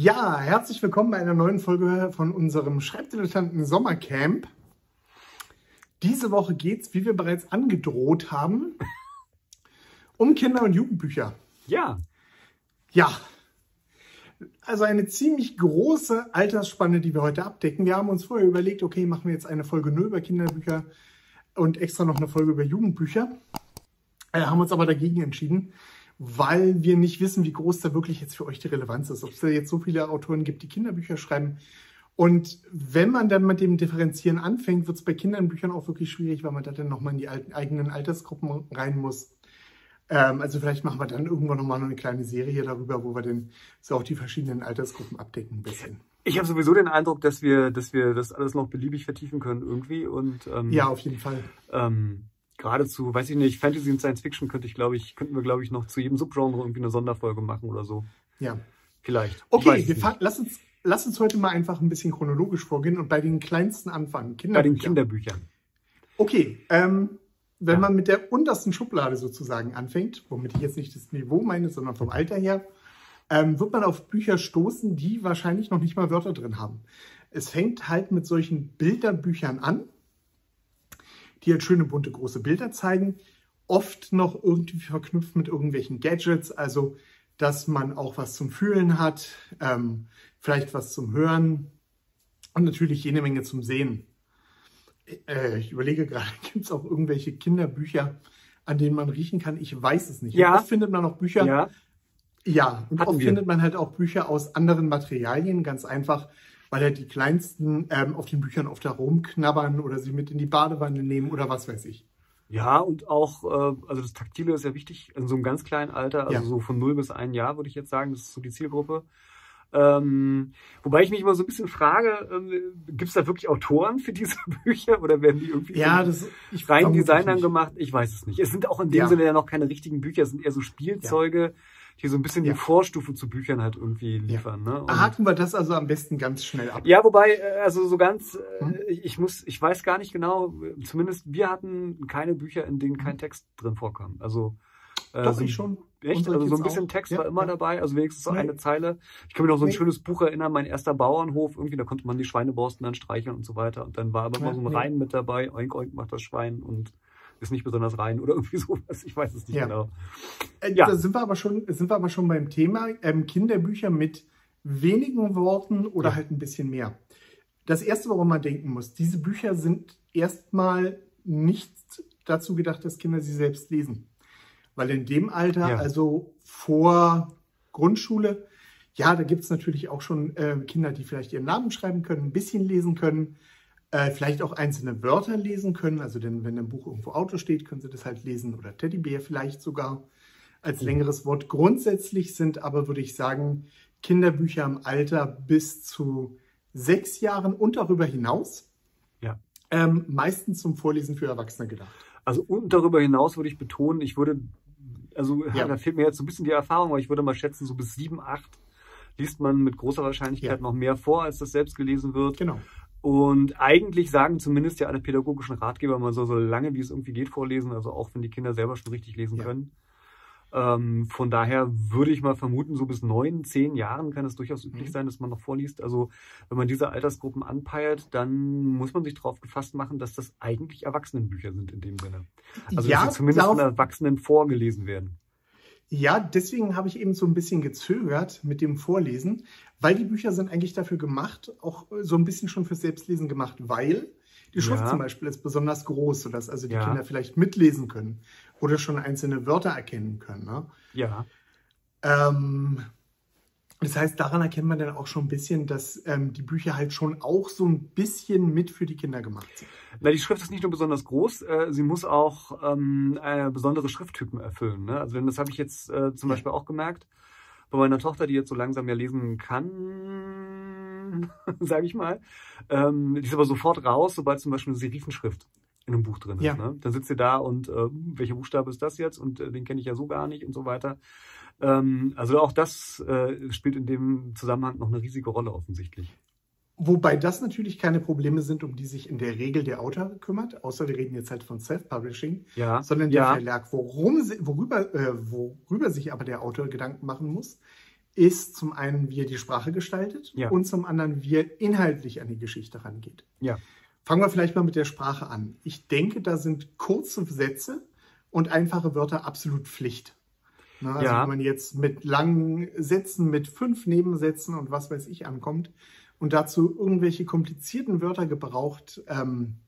Ja, herzlich willkommen bei einer neuen Folge von unserem Schreibdilettanten Sommercamp. Diese Woche geht's, wie wir bereits angedroht haben, um Kinder- und Jugendbücher. Ja. Ja. Also eine ziemlich große Altersspanne, die wir heute abdecken. Wir haben uns vorher überlegt, okay, machen wir jetzt eine Folge nur über Kinderbücher und extra noch eine Folge über Jugendbücher. Äh, haben uns aber dagegen entschieden, weil wir nicht wissen, wie groß da wirklich jetzt für euch die Relevanz ist. Ob es da jetzt so viele Autoren gibt, die Kinderbücher schreiben. Und wenn man dann mit dem Differenzieren anfängt, wird es bei Kinderbüchern auch wirklich schwierig, weil man da dann nochmal in die alten, eigenen Altersgruppen rein muss. Ähm, also vielleicht machen wir dann irgendwann nochmal eine kleine Serie darüber, wo wir dann so auch die verschiedenen Altersgruppen abdecken ein bisschen. Ich habe sowieso den Eindruck, dass wir, dass wir das alles noch beliebig vertiefen können irgendwie. Und, ähm, ja, auf jeden Fall. Ähm, geradezu, weiß ich nicht, Fantasy und Science Fiction könnte ich, glaube ich, könnten wir, glaube ich, noch zu jedem Subgenre irgendwie eine Sonderfolge machen oder so. Ja. Vielleicht. Okay, wir lass uns, lass uns heute mal einfach ein bisschen chronologisch vorgehen und bei den kleinsten anfangen. Bei den Kinderbüchern. Okay, ähm, wenn ja. man mit der untersten Schublade sozusagen anfängt, womit ich jetzt nicht das Niveau meine, sondern vom Alter her, ähm, wird man auf Bücher stoßen, die wahrscheinlich noch nicht mal Wörter drin haben. Es fängt halt mit solchen Bilderbüchern an, die halt schöne bunte große Bilder zeigen, oft noch irgendwie verknüpft mit irgendwelchen Gadgets, also dass man auch was zum Fühlen hat, ähm, vielleicht was zum Hören und natürlich jede Menge zum Sehen. Äh, ich überlege gerade, gibt es auch irgendwelche Kinderbücher, an denen man riechen kann? Ich weiß es nicht. Ja. oft findet man auch Bücher. Ja, ja und Hatten oft wir. findet man halt auch Bücher aus anderen Materialien, ganz einfach, weil ja die Kleinsten ähm, auf den Büchern oft herumknabbern oder sie mit in die Badewanne nehmen oder was weiß ich. Ja, und auch, äh, also das Taktile ist ja wichtig, in so einem ganz kleinen Alter, also ja. so von 0 bis 1 Jahr, würde ich jetzt sagen, das ist so die Zielgruppe. Ähm, wobei ich mich immer so ein bisschen frage, ähm, gibt es da wirklich Autoren für diese Bücher oder werden die irgendwie ja, das, ich rein Designern gemacht? Ich weiß es nicht. Es sind auch in dem ja. Sinne ja noch keine richtigen Bücher, es sind eher so Spielzeuge. Ja die so ein bisschen ja. die Vorstufe zu Büchern halt irgendwie liefern. Ja. Ne? Und Haken wir das also am besten ganz schnell ab. Ja, wobei, äh, also so ganz, äh, hm? ich muss, ich weiß gar nicht genau, zumindest wir hatten keine Bücher, in denen kein Text drin vorkam. Also äh, Doch, so, ich schon. Echt? Also so ein bisschen auch. Text ja, war immer ja. dabei, also wenigstens so nee. eine Zeile. Ich kann mich noch so ein nee. schönes Buch erinnern, mein erster Bauernhof, irgendwie, da konnte man die Schweineborsten dann streicheln und so weiter. Und dann war aber immer so ein nee. Rein mit dabei, oink, oink macht das Schwein und ist nicht besonders rein oder irgendwie sowas. Ich weiß es nicht ja. genau. Äh, ja. Da sind wir aber schon, sind wir aber schon beim Thema ähm, Kinderbücher mit wenigen Worten oder ja. halt ein bisschen mehr. Das erste, woran man denken muss, diese Bücher sind erstmal nicht dazu gedacht, dass Kinder sie selbst lesen. Weil in dem Alter, ja. also vor Grundschule, ja, da gibt es natürlich auch schon äh, Kinder, die vielleicht ihren Namen schreiben können, ein bisschen lesen können, äh, vielleicht auch einzelne Wörter lesen können. Also denn, wenn im Buch irgendwo Auto steht, können Sie das halt lesen oder Teddybär vielleicht sogar als längeres Wort. Grundsätzlich sind aber, würde ich sagen, Kinderbücher im Alter bis zu sechs Jahren und darüber hinaus ja. ähm, meistens zum Vorlesen für Erwachsene gedacht. Also und darüber hinaus würde ich betonen, ich würde, also ja. da fehlt mir jetzt so ein bisschen die Erfahrung, aber ich würde mal schätzen, so bis sieben, acht liest man mit großer Wahrscheinlichkeit ja. noch mehr vor, als das selbst gelesen wird. Genau. Und eigentlich sagen zumindest ja alle pädagogischen Ratgeber, man soll so lange wie es irgendwie geht vorlesen, also auch wenn die Kinder selber schon richtig lesen ja. können. Ähm, von daher würde ich mal vermuten, so bis neun, zehn Jahren kann es durchaus üblich mhm. sein, dass man noch vorliest. Also wenn man diese Altersgruppen anpeilt, dann muss man sich darauf gefasst machen, dass das eigentlich Erwachsenenbücher sind in dem Sinne. Also ja, dass sie zumindest von Erwachsenen vorgelesen werden. Ja, deswegen habe ich eben so ein bisschen gezögert mit dem Vorlesen, weil die Bücher sind eigentlich dafür gemacht, auch so ein bisschen schon fürs Selbstlesen gemacht, weil die Schrift ja. zum Beispiel ist besonders groß, sodass also die ja. Kinder vielleicht mitlesen können oder schon einzelne Wörter erkennen können. Ne? Ja. Ähm, das heißt, daran erkennt man dann auch schon ein bisschen, dass ähm, die Bücher halt schon auch so ein bisschen mit für die Kinder gemacht sind. Na, die Schrift ist nicht nur besonders groß, äh, sie muss auch ähm, äh, besondere Schrifttypen erfüllen. Ne? Also das habe ich jetzt äh, zum. Beispiel auch gemerkt bei meiner Tochter, die jetzt so langsam ja lesen kann, sage ich mal. Ähm, die ist aber sofort raus, sobald zum Beispiel eine Serifenschrift in einem Buch drin ist. Ja. Ne? Dann sitzt sie da und äh, welcher Buchstabe ist das jetzt? Und äh, den kenne ich ja so gar nicht und so weiter. Ähm, also auch das äh, spielt in dem Zusammenhang noch eine riesige Rolle offensichtlich. Wobei das natürlich keine Probleme sind, um die sich in der Regel der Autor kümmert, außer wir reden jetzt halt von Self-Publishing, ja, sondern der ja. Verlag. Worum, worüber, äh, worüber sich aber der Autor Gedanken machen muss, ist zum einen, wie er die Sprache gestaltet Ja. und zum anderen, wie er inhaltlich an die Geschichte rangeht. Ja. Fangen wir vielleicht mal mit der Sprache an. Ich denke, da sind kurze Sätze und einfache Wörter absolut Pflicht. Na, also Ja. wenn man jetzt mit langen Sätzen, mit fünf Nebensätzen und was weiß ich ankommt und dazu irgendwelche komplizierten Wörter gebraucht, ähm,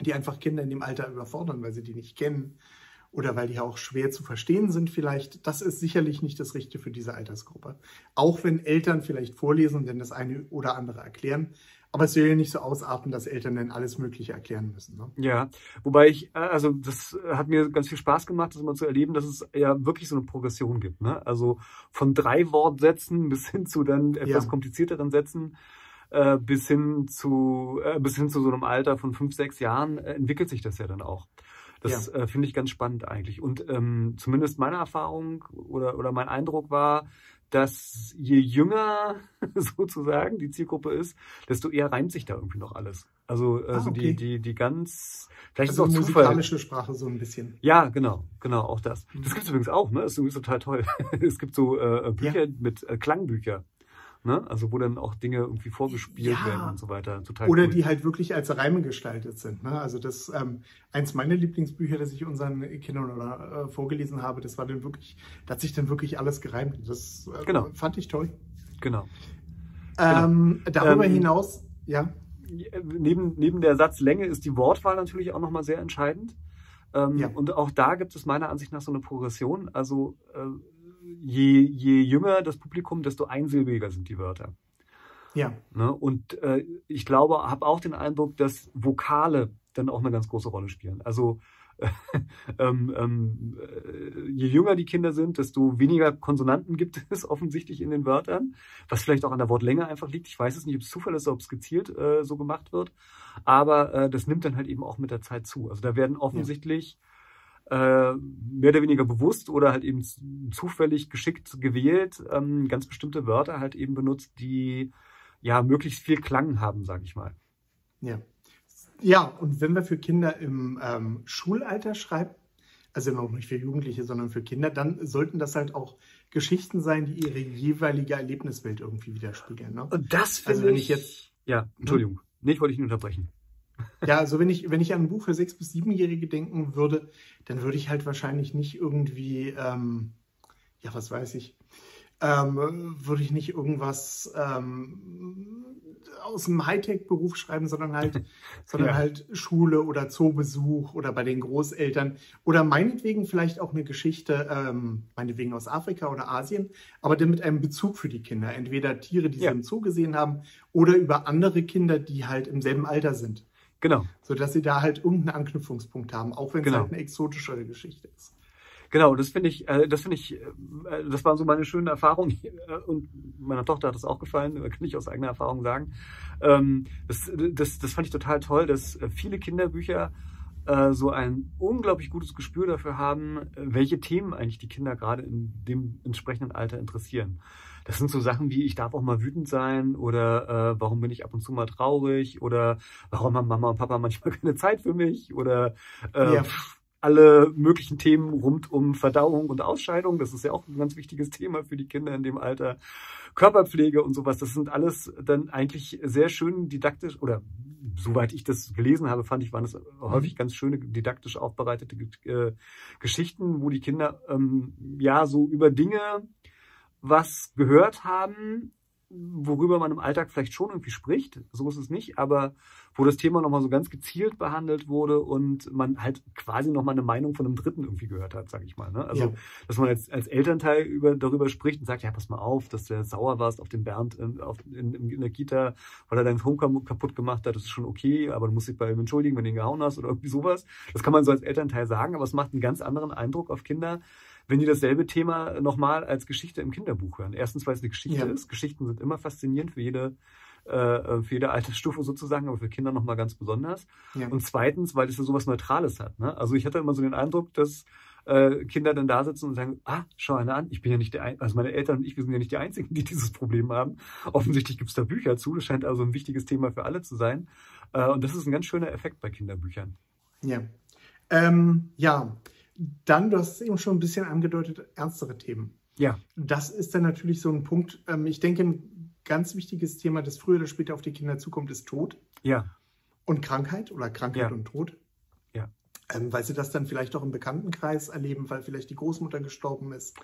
die einfach Kinder in dem Alter überfordern, weil sie die nicht kennen oder weil die auch schwer zu verstehen sind vielleicht, das ist sicherlich nicht das Richtige für diese Altersgruppe. Auch wenn Eltern vielleicht vorlesen, denn das eine oder andere erklären. Aber es soll ja nicht so ausarten, dass Eltern dann alles Mögliche erklären müssen. Ne? Ja, wobei ich, äh, also das hat mir ganz viel Spaß gemacht, das mal zu erleben, dass es ja wirklich so eine Progression gibt. Ne? Also von drei Wortsätzen bis hin zu dann etwas Ja. komplizierteren Sätzen äh, bis hin zu äh, bis hin zu so einem Alter von fünf, sechs Jahren äh, entwickelt sich das ja dann auch. Das äh, finde ich ganz spannend eigentlich. Und ähm, zumindest meine Erfahrung oder, oder mein Eindruck war, dass je jünger sozusagen die Zielgruppe ist, desto eher reimt sich da irgendwie noch alles. Also, also Ah, okay. die, die, die ganz, vielleicht Also ist auch Zufall. musikalische Sprache so ein bisschen. Ja, genau, genau, auch das. Mhm. Das gibt es übrigens auch, ne? Das ist übrigens total toll. es gibt so äh, Bücher mit äh, Klangbücher. Ne? Also wo dann auch Dinge irgendwie vorgespielt Ja. werden und so weiter. Total Oder cool. die halt wirklich als Reime gestaltet sind. Ne? Also das ähm, eins meiner Lieblingsbücher, das ich unseren Kindern oder, äh, vorgelesen habe, das war dann wirklich, da hat sich dann wirklich alles gereimt. Das äh, Genau. fand ich toll. Genau. Ähm, darüber Ähm, hinaus, ja, neben, neben der Satzlänge ist die Wortwahl natürlich auch nochmal sehr entscheidend. Ähm, Ja. Und auch da gibt es meiner Ansicht nach so eine Progression. Also äh, je, je jünger das Publikum, desto einsilbiger sind die Wörter. ja, Ne? Und äh, ich glaube, habe auch den Eindruck, dass Vokale dann auch eine ganz große Rolle spielen. Also ähm, ähm, äh, je jünger die Kinder sind, desto weniger Konsonanten gibt es offensichtlich in den Wörtern, was vielleicht auch an der Wortlänge einfach liegt. Ich weiß es nicht, ob es Zufall ist, ob es gezielt äh, so gemacht wird, aber äh, das nimmt dann halt eben auch mit der Zeit zu. Also da werden offensichtlich äh, mehr oder weniger bewusst oder halt eben zufällig geschickt gewählt ähm, ganz bestimmte Wörter halt eben benutzt, die ja möglichst viel Klang haben, sage ich mal. ja. Ja, und wenn wir für Kinder im ähm, Schulalter schreiben, also noch nicht für Jugendliche, sondern für Kinder, dann sollten das halt auch Geschichten sein, die ihre jeweilige Erlebniswelt irgendwie widerspiegeln. Ne? Und das Also wenn ich jetzt- ja, Entschuldigung, nee, ich wollte dich nicht unterbrechen. Ja, also wenn ich, wenn ich an ein Buch für sechs- bis siebenjährige denken würde, dann würde ich halt wahrscheinlich nicht irgendwie, ähm, ja, was weiß ich, ähm, würde ich nicht irgendwas ähm, aus dem Hightech-Beruf schreiben, sondern halt, sondern Ja. halt Schule oder Zoobesuch oder bei den Großeltern oder meinetwegen vielleicht auch eine Geschichte, ähm, meinetwegen aus Afrika oder Asien, aber dann mit einem Bezug für die Kinder. Entweder Tiere, die Ja. sie im Zoo gesehen haben oder über andere Kinder, die halt im selben Alter sind Genau, sodass sie da halt irgendeinen Anknüpfungspunkt haben, auch wenn es Genau. halt eine exotischere Geschichte ist. genau, das finde ich, äh, das finde ich, äh, das waren so meine schönen Erfahrungen äh, und meiner Tochter hat es auch gefallen, kann ich aus eigener Erfahrung sagen. Ähm, das, das, das fand ich total toll, dass viele Kinderbücher äh, so ein unglaublich gutes Gespür dafür haben, welche Themen eigentlich die Kinder gerade in dem entsprechenden Alter interessieren. Das sind so Sachen wie, ich darf auch mal wütend sein oder äh, warum bin ich ab und zu mal traurig oder warum haben Mama und Papa manchmal keine Zeit für mich oder äh, Ja. alle möglichen Themen rund um Verdauung und Ausscheidung. Das ist ja auch ein ganz wichtiges Thema für die Kinder in dem Alter. Körperpflege und sowas, das sind alles dann eigentlich sehr schön didaktisch oder soweit ich das gelesen habe, fand ich, waren es häufig ganz schöne didaktisch aufbereitete äh, Geschichten, wo die Kinder ähm, ja so über Dinge was gehört haben, worüber man im Alltag vielleicht schon irgendwie spricht, so ist es nicht, aber wo das Thema nochmal so ganz gezielt behandelt wurde und man halt quasi nochmal eine Meinung von einem Dritten irgendwie gehört hat, sag ich mal. Ne? Also, Ja. dass man jetzt als Elternteil über, darüber spricht und sagt, ja, pass mal auf, dass du sauer warst auf den Bernd in, auf, in, in der Kita, weil er dein Home kaputt gemacht hat, das ist schon okay, aber du musst dich bei ihm entschuldigen, wenn du ihn gehauen hast oder irgendwie sowas. Das kann man so als Elternteil sagen, aber es macht einen ganz anderen Eindruck auf Kinder, wenn die dasselbe Thema nochmal als Geschichte im Kinderbuch hören. Erstens, weil es eine Geschichte Ja. ist. Geschichten sind immer faszinierend für jede, äh, für jede Altersstufe sozusagen, aber für Kinder nochmal ganz besonders. Ja. Und zweitens, weil es ja sowas Neutrales hat. Ne? Also ich hatte immer so den Eindruck, dass äh, Kinder dann da sitzen und sagen, ah, schau einer an, ich bin ja nicht der Ein also meine Eltern und ich, wir sind ja nicht die Einzigen, die dieses Problem haben. Offensichtlich gibt es da Bücher zu. Das scheint also ein wichtiges Thema für alle zu sein. Äh, und das ist ein ganz schöner Effekt bei Kinderbüchern. Ja. Ähm, ja, dann, du hast es eben schon ein bisschen angedeutet, ernstere Themen. Ja. Das ist dann natürlich so ein Punkt. Ähm, ich denke, ein ganz wichtiges Thema, das früher oder später auf die Kinder zukommt, ist Tod Ja. und Krankheit oder Krankheit Ja. und Tod. Ja. Ähm, weil sie das dann vielleicht auch im Bekanntenkreis erleben, weil vielleicht die Großmutter gestorben ist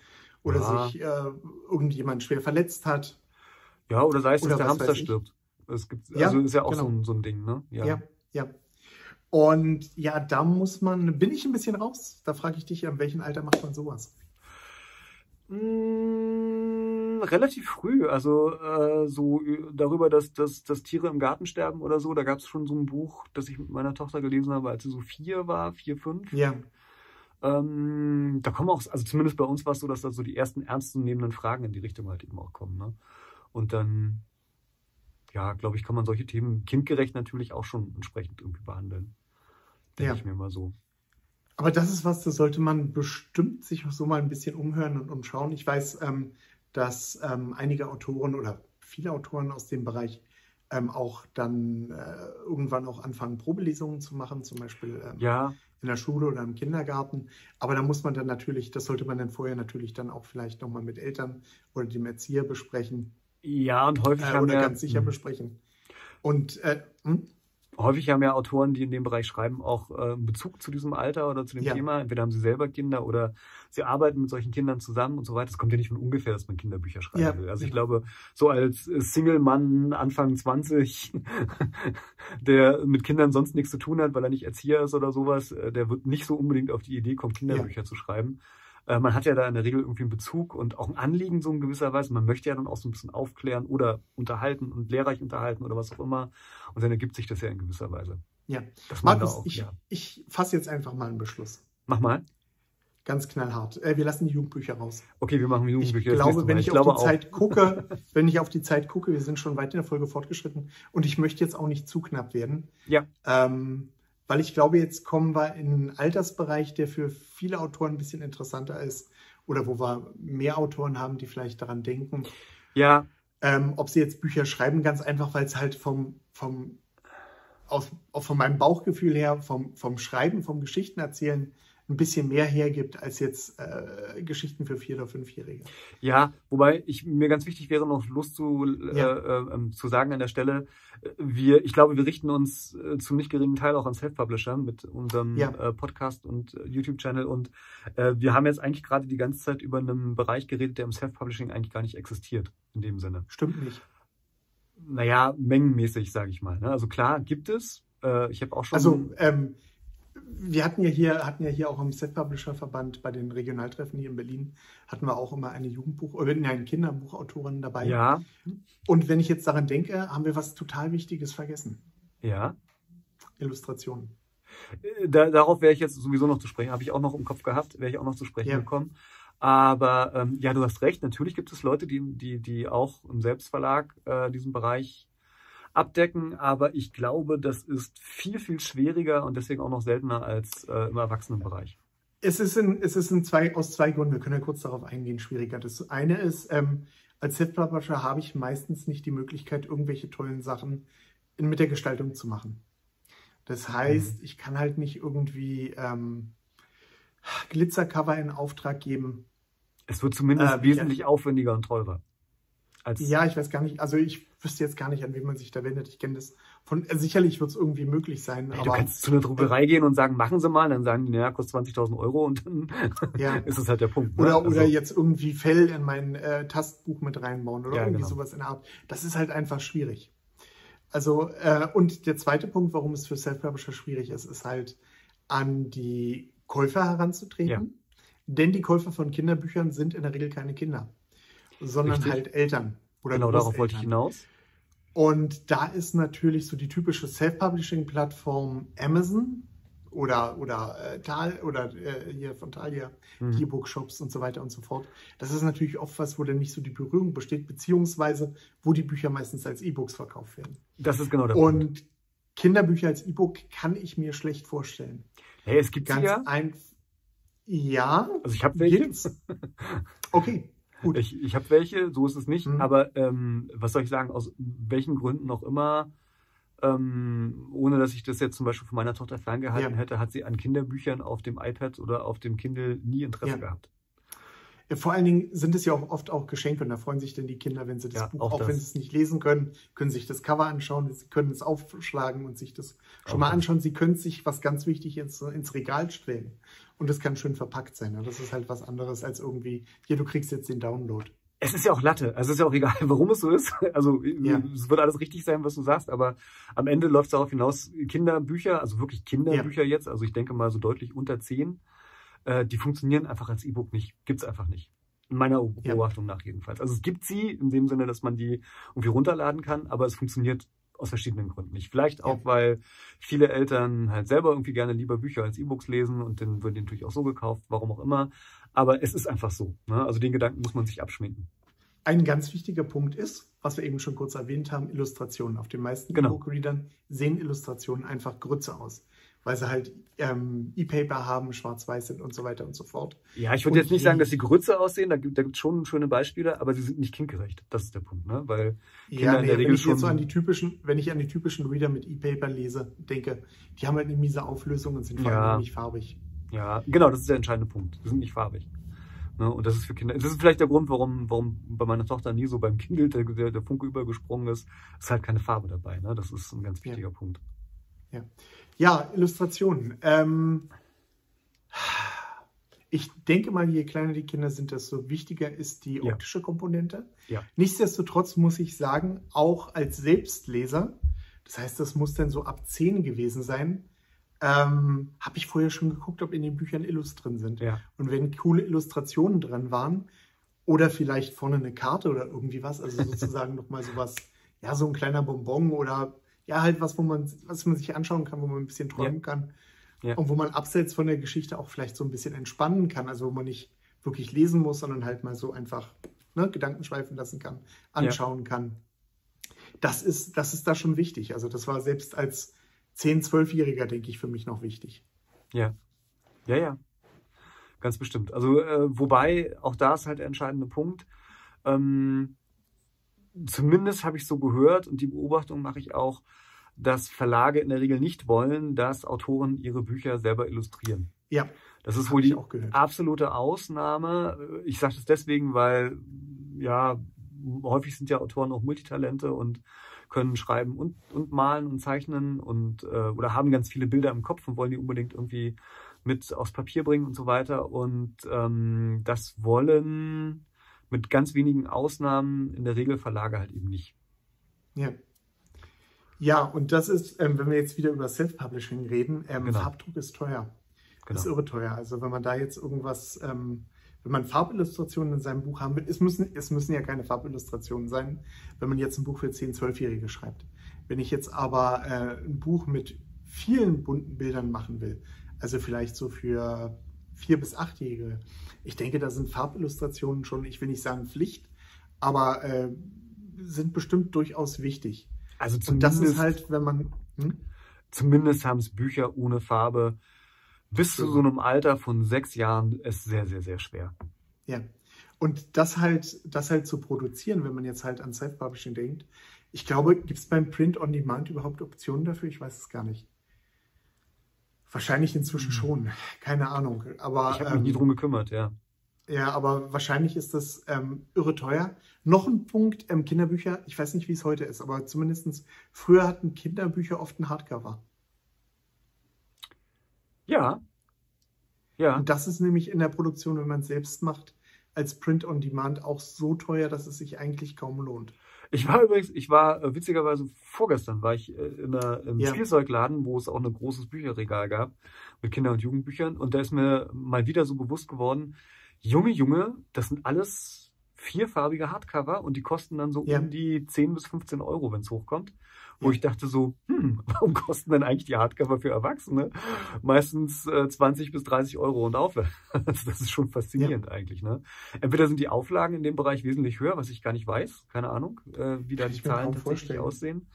oder Ja. sich äh, irgendjemand schwer verletzt hat. Ja, oder sei es, dass der Hamster stirbt. Es gibt, Ja, also ist ja auch genau. so, ein, so ein Ding, ne? Ja. ja, Und ja, da muss man, bin ich ein bisschen raus. Da frage ich dich, an welchem Alter macht man sowas? Mm, relativ früh, also äh, so ü- darüber, dass, dass, dass Tiere im Garten sterben oder so. Da gab es schon so ein Buch, das ich mit meiner Tochter gelesen habe, als sie so vier war, vier, fünf. Ja, Ähm, da kommen auch, also zumindest bei uns war es so, dass da so die ersten ernstzunehmenden Fragen in die Richtung halt eben auch kommen. Ne? Und dann, ja, glaube ich, kann man solche Themen kindgerecht natürlich auch schon entsprechend irgendwie behandeln. Denke Ja. ich mir mal so. aber das ist was, da sollte man bestimmt sich so mal ein bisschen umhören und umschauen. Ich weiß, ähm, dass ähm, einige Autoren oder viele Autoren aus dem Bereich ähm, auch dann äh, irgendwann auch anfangen, Probelesungen zu machen, zum Beispiel ähm, Ja, in der Schule oder im Kindergarten. Aber da muss man dann natürlich, das sollte man dann vorher natürlich dann auch vielleicht nochmal mit Eltern oder dem Erzieher besprechen ja, und häufig äh, haben ja, ganz sicher Mhm. besprechen. Und äh, hm? häufig haben ja Autoren, die in dem Bereich schreiben, auch äh, einen Bezug zu diesem Alter oder zu dem Ja. Thema. Entweder haben sie selber Kinder oder sie arbeiten mit solchen Kindern zusammen und so weiter. Es kommt ja nicht von ungefähr, dass man Kinderbücher schreiben Ja. will. Also ich Ja. glaube, so als äh, Single-Mann Anfang 20, der mit Kindern sonst nichts zu tun hat, weil er nicht Erzieher ist oder sowas, äh, der wird nicht so unbedingt auf die Idee kommen, Kinderbücher zu schreiben. Äh, Man hat ja da in der Regel irgendwie einen Bezug und auch ein Anliegen so in gewisser Weise. Man möchte ja dann auch so ein bisschen aufklären oder unterhalten und lehrreich unterhalten oder was auch immer. Und dann ergibt sich das ja in gewisser Weise. ja. Markus, auch, ich, ja. ich fasse jetzt einfach mal einen Beschluss. Mach mal. Ganz knallhart. Äh, wir lassen die Jugendbücher raus. Okay, wir machen Ich Jugendbücher. das glaube, wenn ich, glaube auf die Zeit gucke, wenn ich auf die Zeit gucke, wir sind schon weit in der Folge fortgeschritten und ich möchte jetzt auch nicht zu knapp werden. Ja. Ähm, weil ich glaube, jetzt kommen wir in einen Altersbereich, der für viele Autoren ein bisschen interessanter ist oder wo wir mehr Autoren haben, die vielleicht daran denken, Ja, ähm, ob sie jetzt Bücher schreiben, ganz einfach, weil es halt vom, vom, aus, auch von meinem Bauchgefühl her, vom, vom Schreiben, vom Geschichtenerzählen ein bisschen mehr hergibt als jetzt äh, Geschichten für Vier- oder Fünfjährige. ja, wobei ich mir ganz wichtig wäre, noch Lust zu, Ja. äh, äh, ähm, zu sagen an der Stelle, äh, wir, ich glaube, wir richten uns äh, zum nicht geringen Teil auch an Self-Publisher mit unserem Ja. Podcast und YouTube-Channel und wir haben jetzt eigentlich gerade die ganze Zeit über einen Bereich geredet, der im Self-Publishing eigentlich gar nicht existiert, in dem Sinne. Stimmt nicht. Naja, mengenmäßig, sage ich mal. Ne? Also klar, gibt es. Ich habe auch schon. Also ähm, wir hatten ja hier, hatten ja hier auch im Set-Publisher-Verband bei den Regionaltreffen hier in Berlin, hatten wir auch immer eine Jugendbuch, oder nein, Kinderbuchautorin dabei. ja, Und wenn ich jetzt daran denke, haben wir was total Wichtiges vergessen. ja. Illustrationen. Äh, Da, darauf wäre ich jetzt sowieso noch zu sprechen. Habe ich auch noch im Kopf gehabt, wäre ich auch noch zu sprechen Ja. gekommen. Aber ähm, ja, du hast recht. Natürlich gibt es Leute, die, die, die auch im Selbstverlag äh, diesen Bereich abdecken. Aber ich glaube, das ist viel, viel schwieriger und deswegen auch noch seltener als äh, im Erwachsenenbereich. Es ist, in, es ist in zwei, aus zwei Gründen, wir können ja kurz darauf eingehen, schwieriger. Das eine ist, ähm, als Self-Publisher habe ich meistens nicht die Möglichkeit, irgendwelche tollen Sachen in, mit der Gestaltung zu machen. Das heißt, ich kann halt nicht irgendwie ähm, Glitzercover in Auftrag geben. Es wird zumindest Äh, wesentlich aufwendiger und teurer. Ja, ich weiß gar nicht, also ich wüsste jetzt gar nicht, an wen man sich da wendet. Ich kenne das von, äh, sicherlich wird es irgendwie möglich sein, Ey, aber du kannst zu einer Druckerei gehen und sagen, machen Sie mal, dann sagen die, naja, kostet 20.000 Euro und dann Ja. ist es halt der Punkt. ne? Oder, Also, oder jetzt irgendwie Fell in mein äh, Tastbuch mit reinbauen oder Ja, irgendwie genau. sowas in der Art. Das ist halt einfach schwierig. Also, äh, und der zweite Punkt, warum es für Self-Publisher schwierig ist, ist halt an die Käufer heranzutreten. Ja. Denn die Käufer von Kinderbüchern sind in der Regel keine Kinder, sondern Richtig. halt Eltern. Oder Genau darauf wollte ich hinaus. Und da ist natürlich so die typische Self-Publishing-Plattform Amazon oder, oder äh, Tal oder äh, hier von Thalia, Mhm. die E-Book-Shops und so weiter und so fort. Das ist natürlich oft was, wo dann nicht so die Berührung besteht, beziehungsweise wo die Bücher meistens als E-Books verkauft werden. Das ist genau der Punkt. Und Kinderbücher als E-Book kann ich mir schlecht vorstellen. Hey, es gibt Ganz ja. einfach. Ja, Also ich habe welche. gibt's. Okay, gut. Ich, ich habe welche, so ist es nicht. Mhm. Aber ähm, was soll ich sagen, aus welchen Gründen auch immer, ähm, ohne dass ich das jetzt zum Beispiel von meiner Tochter ferngehalten Ja. hätte, hat sie an Kinderbüchern auf dem iPad oder auf dem Kindle nie Interesse Ja. gehabt. Vor allen Dingen sind es ja auch oft auch Geschenke und da freuen sich dann die Kinder, wenn sie das Ja, Buch, auch auch, das. wenn sie es nicht lesen können, können sich das Cover anschauen, sie können es aufschlagen und sich das schon Auch mal anschauen. Sie können sich, was ganz wichtig ist, ins Regal stellen. Und das kann schön verpackt sein. Ja, Das ist halt was anderes als irgendwie, hier, du kriegst jetzt den Download. Es ist ja auch Latte. Also es ist ja auch egal, warum es so ist. Also Ja. es wird alles richtig sein, was du sagst, aber am Ende läuft es darauf hinaus, Kinderbücher, also wirklich Kinderbücher jetzt, also ich denke mal so deutlich unter 10, äh, die funktionieren einfach als E-Book nicht. Gibt's einfach nicht. In meiner Ja. Beobachtung nach jedenfalls. Also es gibt sie in dem Sinne, dass man die irgendwie runterladen kann, aber es funktioniert aus verschiedenen Gründen nicht. Vielleicht auch, Ja. weil viele Eltern halt selber irgendwie gerne lieber Bücher als E-Books lesen und dann wird die natürlich auch so gekauft, warum auch immer. Aber es ist einfach so. Ne? Also den Gedanken muss man sich abschminken. Ein ganz wichtiger Punkt ist, was wir eben schon kurz erwähnt haben, Illustrationen. Auf den meisten Genau. E-Book-Readern sehen Illustrationen einfach Grütze aus, weil sie halt ähm, E-Paper haben, schwarz-weiß sind und so weiter und so fort. Ja, ich würde jetzt nicht sagen, dass die Grütze aussehen, da gibt es schon schöne Beispiele, aber sie sind nicht kindgerecht. Das ist der Punkt, ne? Weil Kinder Ja, in nee, der wenn Regel ich jetzt so an die typischen, wenn ich an die typischen Reader mit E-Paper lese, denke, die haben halt eine miese Auflösung und sind vor Ja. allem nicht farbig. Ja, genau, das ist der entscheidende Punkt. Die sind nicht farbig. Ne? Und das ist für Kinder. Das ist vielleicht der Grund, warum, warum bei meiner Tochter nie so beim Kindle der, der, der Funke übergesprungen ist. Es ist halt keine Farbe dabei. Ne? Das ist ein ganz Ja. wichtiger Punkt. Ja, Illustrationen. Ähm, ich denke mal, je kleiner die Kinder sind, desto wichtiger ist die Ja. optische Komponente. Ja. Nichtsdestotrotz muss ich sagen, auch als Selbstleser, das heißt, das muss dann so ab 10 gewesen sein, ähm, habe ich vorher schon geguckt, ob in den Büchern Illus drin sind. Ja. Und wenn coole Illustrationen drin waren oder vielleicht vorne eine Karte oder irgendwie was, also sozusagen nochmal sowas, ja, so ein kleiner Bonbon oder ja, halt was, wo man, was man sich anschauen kann, wo man ein bisschen träumen Ja. kann. Ja. Und wo man abseits von der Geschichte auch vielleicht so ein bisschen entspannen kann, also wo man nicht wirklich lesen muss, sondern halt mal so einfach ne, Gedanken schweifen lassen kann, anschauen kann. Das ist, das ist da schon wichtig. Also das war selbst als 10-, 12-Jähriger, denke ich, für mich noch wichtig. Ja. Ja, ja. Ganz bestimmt. Also, äh, wobei, auch da ist halt der entscheidende Punkt. Ähm, zumindest habe ich so gehört und die Beobachtung mache ich auch, dass Verlage in der Regel nicht wollen, dass Autoren ihre Bücher selber illustrieren. Ja, Das ist wohl die absolute Ausnahme. Ich sage das deswegen, weil ja häufig sind ja Autoren auch Multitalente und können schreiben und, und malen und zeichnen und äh, oder haben ganz viele Bilder im Kopf und wollen die unbedingt irgendwie mit aufs Papier bringen und so weiter. Und ähm, das wollen mit ganz wenigen Ausnahmen in der Regel Verlage halt eben nicht. Ja. Ja, und das ist, ähm, wenn wir jetzt wieder über Self-Publishing reden, ähm, Genau. Farbdruck ist teuer. Das ist Genau. irre teuer. Also wenn man da jetzt irgendwas, ähm, wenn man Farbillustrationen in seinem Buch haben will, es müssen, es müssen ja keine Farbillustrationen sein, wenn man jetzt ein Buch für 10-, 12-Jährige schreibt. Wenn ich jetzt aber äh, ein Buch mit vielen bunten Bildern machen will, also vielleicht so für 4- bis 8-Jährige, ich denke, da sind Farbillustrationen schon, ich will nicht sagen Pflicht, aber äh, sind bestimmt durchaus wichtig. Also Und das zumindest, ist halt, wenn man. Hm? zumindest haben es Bücher ohne Farbe bis zu so einem Alter von sechs Jahren ist sehr, sehr, sehr schwer. Ja. Und das halt, das halt zu produzieren, wenn man jetzt halt an Self-Publishing denkt. Ich glaube, gibt es beim Print on Demand überhaupt Optionen dafür? Ich weiß es gar nicht. Wahrscheinlich inzwischen schon. Keine Ahnung. Aber. Ich habe mich nie ähm, drum gekümmert, ja. ja, aber wahrscheinlich ist das ähm, irre teuer. Noch ein Punkt, ähm, Kinderbücher, ich weiß nicht, wie es heute ist, aber zumindestens früher hatten Kinderbücher oft ein Hardcover. Ja. Ja. Und das ist nämlich in der Produktion, wenn man es selbst macht, als Print on Demand auch so teuer, dass es sich eigentlich kaum lohnt. Ich war übrigens, ich war äh, witzigerweise vorgestern war ich äh, in einer, im Ja. Spielzeugladen, wo es auch ein großes Bücherregal gab mit Kinder- und Jugendbüchern. Und da ist mir mal wieder so bewusst geworden, Junge, Junge, das sind alles vierfarbige Hardcover und die kosten dann so Ja. um die 10 bis 15 Euro, wenn es hochkommt. Wo Ja. ich dachte so, hm, warum kosten denn eigentlich die Hardcover für Erwachsene meistens äh, 20 bis 30 Euro und aufwärts? Also das ist schon faszinierend eigentlich. Ne? Entweder sind die Auflagen in dem Bereich wesentlich höher, was ich gar nicht weiß, keine Ahnung, äh, wie da Kann die Zahlen tatsächlich vorstellen. aussehen.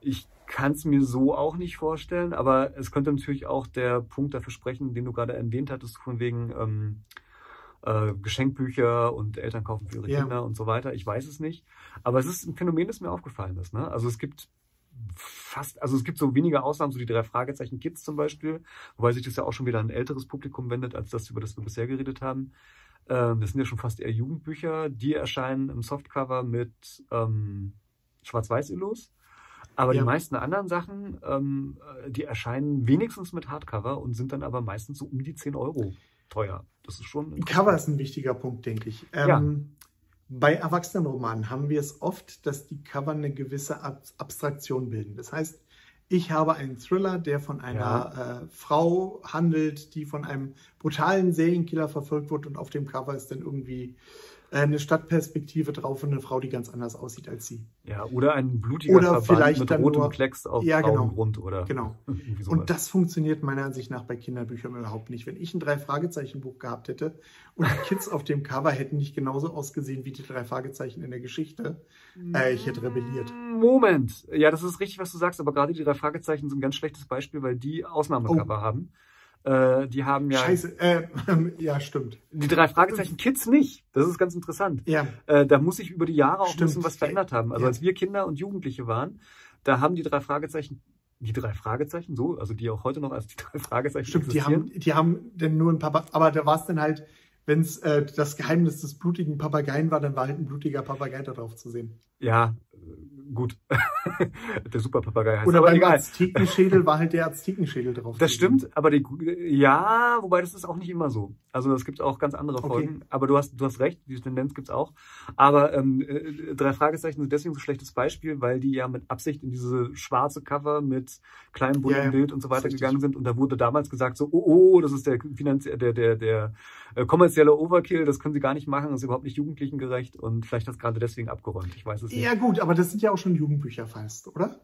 Ich kann es mir so auch nicht vorstellen, aber es könnte natürlich auch der Punkt dafür sprechen, den du gerade erwähnt hattest, von wegen ähm, äh, Geschenkbücher und Eltern kaufen für ihre Ja. Kinder und so weiter. Ich weiß es nicht. Aber es ist ein Phänomen, das mir aufgefallen ist. Ne? Also es gibt fast, also es gibt so wenige Ausnahmen, so die drei Fragezeichen Kids zum Beispiel, wobei sich das ja auch schon wieder an ein älteres Publikum wendet, als das, über das wir bisher geredet haben. Ähm, das sind ja schon fast eher Jugendbücher. Die erscheinen im Softcover mit ähm, Schwarz-Weiß-Illos. Aber Ja. die meisten anderen Sachen, ähm, äh, die erscheinen wenigstens mit Hardcover und sind dann aber meistens so um die 10 Euro teuer. Das ist schon. Cover ist ein wichtiger Punkt, denke ich. Ähm, Bei Erwachsenenromanen haben wir es oft, dass die Cover eine gewisse Ab Abstraktion bilden. Das heißt, ich habe einen Thriller, der von einer äh, Frau handelt, die von einem brutalen Serienkiller verfolgt wird und auf dem Cover ist dann irgendwie eine Stadtperspektive drauf und eine Frau, die ganz anders aussieht als sie. Ja, oder ein blutiger Oder Verband vielleicht mit rotem nur- Klecks auf Ja, genau. grauem Grund oder Genau. Und das funktioniert meiner Ansicht nach bei Kinderbüchern überhaupt nicht. Wenn ich ein Drei-Fragezeichen-Buch gehabt hätte und die Kids auf dem Cover hätten nicht genauso ausgesehen wie die drei Fragezeichen in der Geschichte, äh, ich hätte rebelliert. Moment. Ja, das ist richtig, was du sagst, aber gerade die drei Fragezeichen sind ein ganz schlechtes Beispiel, weil die Ausnahmecover haben. Äh, die haben ja. Scheiße, äh, ja, stimmt. die drei Fragezeichen Kids nicht. Das ist ganz interessant. Ja, Äh, da muss sich über die Jahre auch Stimmt. ein bisschen was verändert haben. Also Ja. als wir Kinder und Jugendliche waren, da haben die drei Fragezeichen, die drei Fragezeichen, so, also die auch heute noch als die drei Fragezeichen stimmt. Die existieren. haben, die haben denn nur ein Papa, aber da war es dann halt, wenn es äh, das Geheimnis des blutigen Papageien war, dann war halt ein blutiger Papagei da drauf zu sehen. Ja, gut. der Superpapagei heißt Oder aber beim egal. Aztekenschädel war halt der Aztekenschädel drauf. Das stimmt, aber die, ja, wobei das ist auch nicht immer so. Also es gibt auch ganz andere Okay. Folgen. Aber du hast, du hast recht, diese Tendenz gibt's auch. Aber ähm, äh, drei Fragezeichen sind deswegen so ein schlechtes Beispiel, weil die ja mit Absicht in diese schwarze Cover mit kleinem bunten Ja, Bild und so weiter gegangen sind. Und da wurde damals gesagt so, oh, oh, das ist der finanzie der, der, der äh, kommerzielle Overkill, das können sie gar nicht machen, das ist überhaupt nicht jugendlichengerecht und vielleicht das gerade deswegen abgeräumt. Ich weiß es nicht. Ja, gut, aber das sind ja auch schon Jugendbücher fast, oder?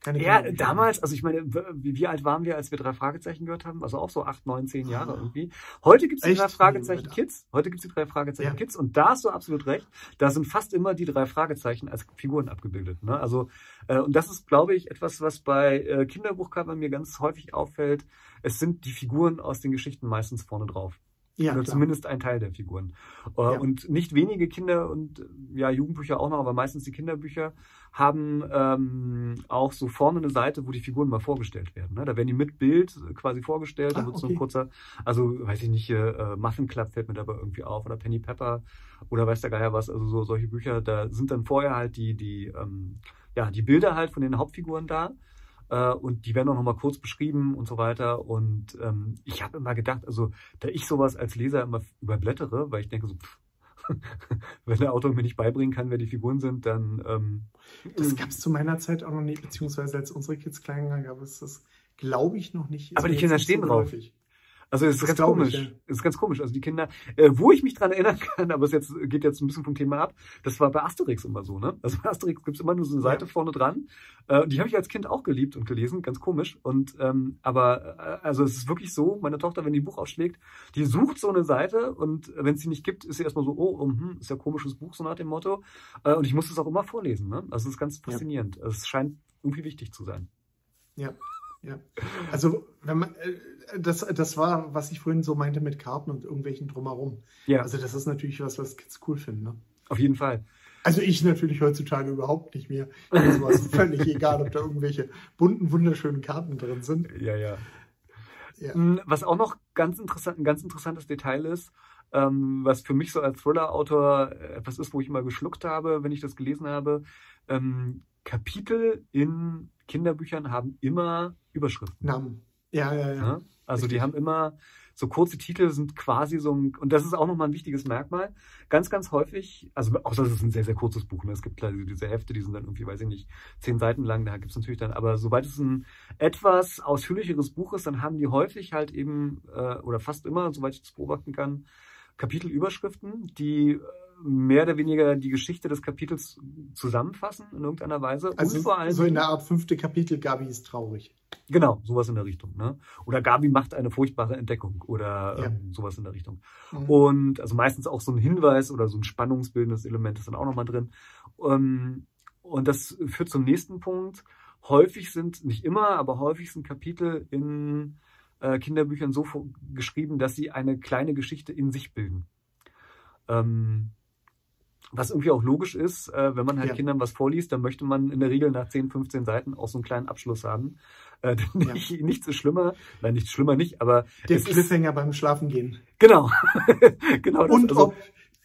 Keine Ja, damals, also ich meine, wie, wie alt waren wir, als wir drei Fragezeichen gehört haben? Also auch so acht, neun, zehn Jahre irgendwie. Heute gibt's die drei Fragezeichen Kids. Heute gibt's die drei Fragezeichen Ja. Kids und da hast du absolut recht. Da sind fast immer die drei Fragezeichen als Figuren abgebildet. Ne? Also äh, und das ist, glaube ich, etwas, was bei äh, Kinderbuchcovern mir ganz häufig auffällt. Es sind die Figuren aus den Geschichten meistens vorne drauf. Ja, Oder klar. zumindest ein Teil der Figuren. Äh, Ja. Und nicht wenige Kinder und ja, Jugendbücher auch noch, aber meistens die Kinderbücher haben ähm, auch so vorne eine Seite, wo die Figuren mal vorgestellt werden. Ne? Da werden die mit Bild quasi vorgestellt. Da Ah, wird so ein okay. kurzer, also weiß ich nicht, äh, Muffin Club fällt mir dabei irgendwie auf oder Penny Pepper oder weiß der Geier was. Also so solche Bücher, da sind dann vorher halt die, die, ähm, ja, die Bilder halt von den Hauptfiguren da. Äh, und die werden auch nochmal kurz beschrieben und so weiter. Und ähm, ich habe immer gedacht, also da ich sowas als Leser immer überblättere, weil ich denke so, pff, wenn der Autor mir nicht beibringen kann, wer die Figuren sind, dann ähm, Das gab es zu meiner Zeit auch noch nicht, beziehungsweise als unsere Kids klein waren, gab es das, glaube ich, noch nicht. Aber die mir Kinder stehen so drauf. geläufig. Also es ist ganz komisch. ich, ja. Es ist ganz komisch. Also die Kinder, äh, wo ich mich dran erinnern kann, aber es jetzt geht jetzt ein bisschen vom Thema ab, das war bei Asterix immer so, ne? Also bei Asterix gibt's immer nur so eine Seite Ja. vorne dran. Äh, die habe ich als Kind auch geliebt und gelesen, ganz komisch. Und ähm, aber äh, also es ist wirklich so, meine Tochter, wenn die ein Buch aufschlägt, die sucht so eine Seite und wenn es sie nicht gibt, ist sie erstmal so, oh, hm, ist ja komisches Buch, so nach dem Motto. Äh, und ich muss es auch immer vorlesen, ne? Also es ist ganz Ja. faszinierend. Es scheint irgendwie wichtig zu sein. Ja, ja. Also, wenn man, äh, das, das war, was ich vorhin so meinte mit Karten und irgendwelchen drumherum. Ja, Also, das ist natürlich was, was Kids cool finden. Ne? auf jeden Fall. Also, ich natürlich heutzutage überhaupt nicht mehr. Mir ist sowas völlig egal, ob da irgendwelche bunten, wunderschönen Karten drin sind. Ja, ja. Ja. Mm, Was auch noch ganz interessant, ein ganz interessantes Detail ist, ähm, was für mich so als Thriller-Autor etwas ist, wo ich immer geschluckt habe, wenn ich das gelesen habe. Ähm, Kapitel in Kinderbüchern haben immer Überschriften. Namen. Ja, ja, ja. Ne? Also die Richtig. haben immer so kurze Titel sind quasi so ein, und das ist auch nochmal ein wichtiges Merkmal. Ganz, ganz häufig, also außer es ist ein sehr, sehr kurzes Buch, ne? Es gibt klar diese Hefte, die sind dann irgendwie, weiß ich nicht, zehn Seiten lang, da gibt es natürlich dann, aber sobald es ein etwas ausführlicheres Buch ist, dann haben die häufig halt eben, äh, oder fast immer, soweit ich das beobachten kann, Kapitelüberschriften, die äh, mehr oder weniger die Geschichte des Kapitels zusammenfassen in irgendeiner Weise. Also, und vor allem so in der Art fünfte Kapitel, Gabi ist traurig. Genau, sowas in der Richtung. Ne? Oder Gabi macht eine furchtbare Entdeckung oder Ja. ähm, sowas in der Richtung. Mhm. Und also meistens auch so ein Hinweis oder so ein spannungsbildendes Element ist dann auch nochmal drin. Ähm, und das führt zum nächsten Punkt. Häufig sind, nicht immer, aber häufig sind Kapitel in äh, Kinderbüchern so geschrieben, dass sie eine kleine Geschichte in sich bilden. Ähm, Was irgendwie auch logisch ist, äh, wenn man halt Ja. Kindern was vorliest, dann möchte man in der Regel nach 10, 15 Seiten auch so einen kleinen Abschluss haben. Äh, Ja. nicht, nichts ist schlimmer, nein, nichts schlimmer nicht, aber Der Cliffhanger beim Schlafengehen. genau, genau, das, Und also, ob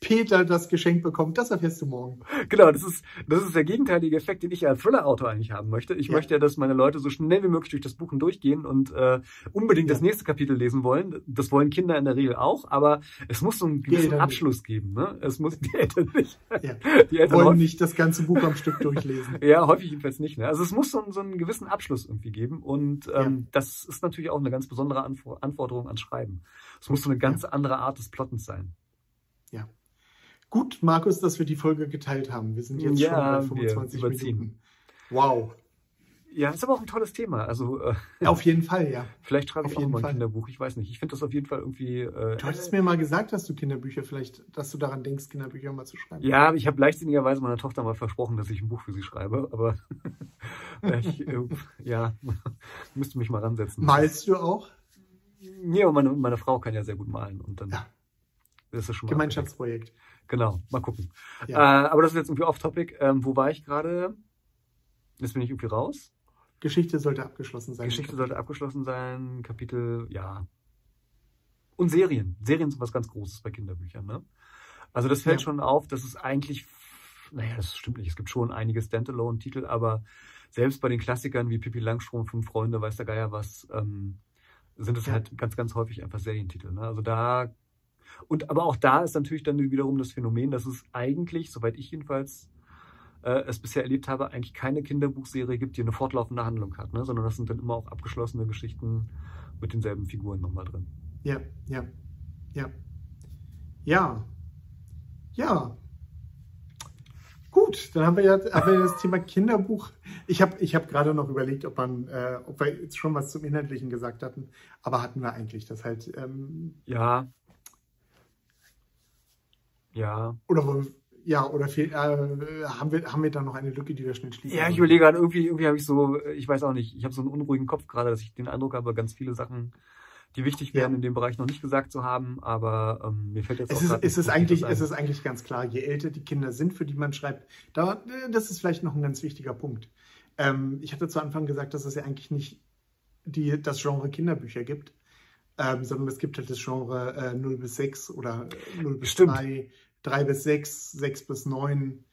Peter das Geschenk bekommt, das erfährst du morgen. genau, das ist, das ist der gegenteilige Effekt, den ich als Thriller-Autor eigentlich haben möchte. Ich Ja. möchte ja, dass meine Leute so schnell wie möglich durch das Buch durchgehen und äh, unbedingt das Ja. nächste Kapitel lesen wollen. Das wollen Kinder in der Regel auch, aber es muss so einen gewissen Eltern nicht. Abschluss geben. Ne? Es muss die Eltern nicht. Ja. Die Eltern Wollen nicht das ganze Buch am Stück durchlesen. Ja, häufig jedenfalls nicht. Ne? Also es muss so, einen- so einen gewissen Abschluss irgendwie geben und ähm, Ja. das ist natürlich auch eine ganz besondere Anfor Anforderung ans Schreiben. Es muss so eine ganz andere Art des Plottens sein. Gut, Markus, dass wir die Folge geteilt haben. Wir sind jetzt Ja, schon bei wir 25 überziehen. Minuten. Wow. Ja, ist aber auch ein tolles Thema. Also äh, Auf jeden Fall, ja. vielleicht schreibe Auf ich auch mal ein Fall. Kinderbuch. Ich weiß nicht. Ich finde das auf jeden Fall irgendwie. Äh, Du hattest mir mal gesagt, dass du Kinderbücher vielleicht, dass du daran denkst, Kinderbücher mal zu schreiben. ja, ich habe leichtsinnigerweise meiner Tochter mal versprochen, dass ich ein Buch für sie schreibe, aber ich, äh, ja, müsste mich mal ransetzen. Malst du auch? Ja, meine, meine Frau kann ja sehr gut malen und dann Ja. ist es schon mal Gemeinschaftsprojekt. abgedeckt. Genau, mal gucken. Ja. Äh, aber das ist jetzt irgendwie off-topic. Ähm, wo war ich gerade? Jetzt bin ich irgendwie raus. Geschichte sollte abgeschlossen sein. Geschichte sollte abgeschlossen sein. Kapitel, ja. Und Serien. Serien sind was ganz Großes bei Kinderbüchern. Ne? Also das fällt Ja. schon auf, dass es eigentlich, naja, das stimmt nicht. Es gibt schon einige Standalone-Titel, aber selbst bei den Klassikern wie Pippi Langstrumpf, Fünf Freunde, weiß der Geier was, ähm, sind es Ja. halt ganz, ganz häufig einfach Serientitel. Ne? Also da und aber auch da ist natürlich dann wiederum das Phänomen, dass es eigentlich, soweit ich jedenfalls äh, es bisher erlebt habe, eigentlich keine Kinderbuchserie gibt, die eine fortlaufende Handlung hat, ne? sondern das sind dann immer auch abgeschlossene Geschichten mit denselben Figuren nochmal drin. Ja, ja, ja. Ja. Ja. Gut, dann haben wir ja haben wir das Thema Kinderbuch. Ich habe ich hab gerade noch überlegt, ob, man, äh, ob wir jetzt schon was zum Inhaltlichen gesagt hatten, aber hatten wir eigentlich. Das halt, ähm, Ja. Ja. oder ja, oder fehl, äh, haben, wir, haben wir da noch eine Lücke, die wir schnell schließen? Ja, ich überlege gerade, irgendwie, irgendwie habe ich so, ich weiß auch nicht, ich habe so einen unruhigen Kopf gerade, dass ich den Eindruck habe, ganz viele Sachen, die wichtig wären, Ja. in dem Bereich noch nicht gesagt zu haben, aber ähm, mir fällt jetzt Es auch ist, grad es, nicht ist eigentlich, es ist eigentlich ganz klar, je älter die Kinder sind, für die man schreibt, da, äh, das ist vielleicht noch ein ganz wichtiger Punkt. Ähm, ich hatte zu Anfang gesagt, dass es ja eigentlich nicht die, das Genre Kinderbücher gibt, ähm, sondern es gibt halt das Genre äh, 0 bis 6 oder äh, 0 bis Stimmt. 3, 3 bis 6, 6 bis 9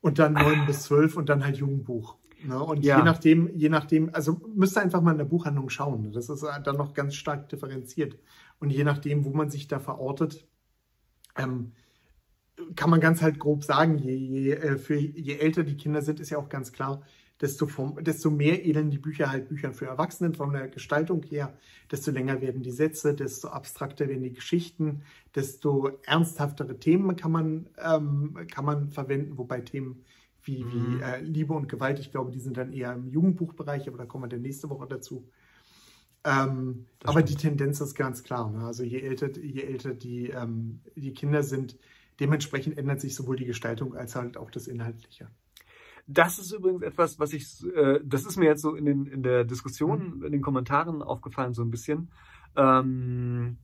und dann 9 bis 12 und dann halt Jugendbuch. Ne? Und Ja. je nachdem, je nachdem, also müsst ihr einfach mal in der Buchhandlung schauen. Das ist äh, dann noch ganz stark differenziert. Und je nachdem, wo man sich da verortet, ähm, kann man ganz halt grob sagen, je, je, äh, für, je älter die Kinder sind, ist ja auch ganz klar, desto, vom, desto mehr ähneln die Bücher halt Büchern für Erwachsene von der Gestaltung her, desto länger werden die Sätze, desto abstrakter werden die Geschichten, desto ernsthaftere Themen kann man, ähm, kann man verwenden, wobei Themen wie, Mhm. wie äh, Liebe und Gewalt, ich glaube, die sind dann eher im Jugendbuchbereich, aber da kommen wir dann nächste Woche dazu. Ähm, aber stimmt. die Tendenz ist ganz klar. Ne? Also je älter, je älter die, ähm, die Kinder sind, dementsprechend ändert sich sowohl die Gestaltung als halt auch das Inhaltliche. Das ist übrigens etwas, was ich, äh, das ist mir jetzt so in, den, in der Diskussion, in den Kommentaren aufgefallen, so ein bisschen. Ähm,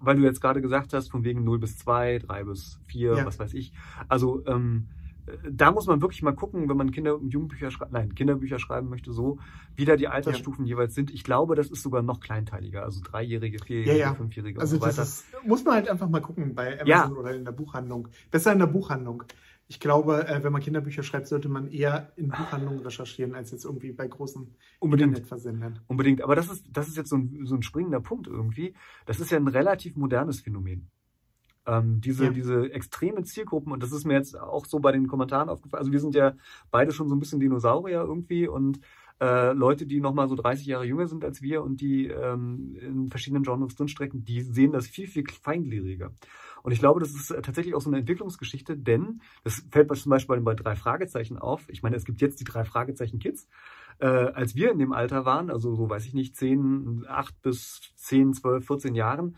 weil du jetzt gerade gesagt hast, von wegen 0 bis 2, 3 bis 4, Ja. was weiß ich. Also, ähm, äh, da muss man wirklich mal gucken, wenn man Kinder- und Jugendbücher schreibt, nein, Kinderbücher schreiben möchte, so, wie da die Altersstufen jeweils sind. Ich glaube, das ist sogar noch kleinteiliger, also Dreijährige, Vierjährige, Ja, ja. Fünfjährige Also und so das weiter. ist, muss man halt einfach mal gucken bei Amazon Ja. oder in der Buchhandlung. Besser in der Buchhandlung. Ich glaube, äh, wenn man Kinderbücher schreibt, sollte man eher in Buchhandlungen recherchieren, als jetzt irgendwie bei großen Unbedingt. Internetversendern. Unbedingt. Aber das ist, das ist jetzt so ein, so ein springender Punkt irgendwie. Das ist ja ein relativ modernes Phänomen. Ähm, diese, Ja. diese extreme Zielgruppen, und das ist mir jetzt auch so bei den Kommentaren aufgefallen. Also wir sind ja beide schon so ein bisschen Dinosaurier irgendwie und äh, Leute, die nochmal so 30 Jahre jünger sind als wir und die ähm, in verschiedenen Genres drinstrecken, die sehen das viel, viel feingliedriger. Und ich glaube, das ist äh, tatsächlich auch so eine Entwicklungsgeschichte, denn das fällt mir zum Beispiel bei drei Fragezeichen auf. Ich meine, es gibt jetzt die drei Fragezeichen Kids. Äh, als wir in dem Alter waren, also so weiß ich nicht, 10, 8 bis 10, 12, 14 Jahren,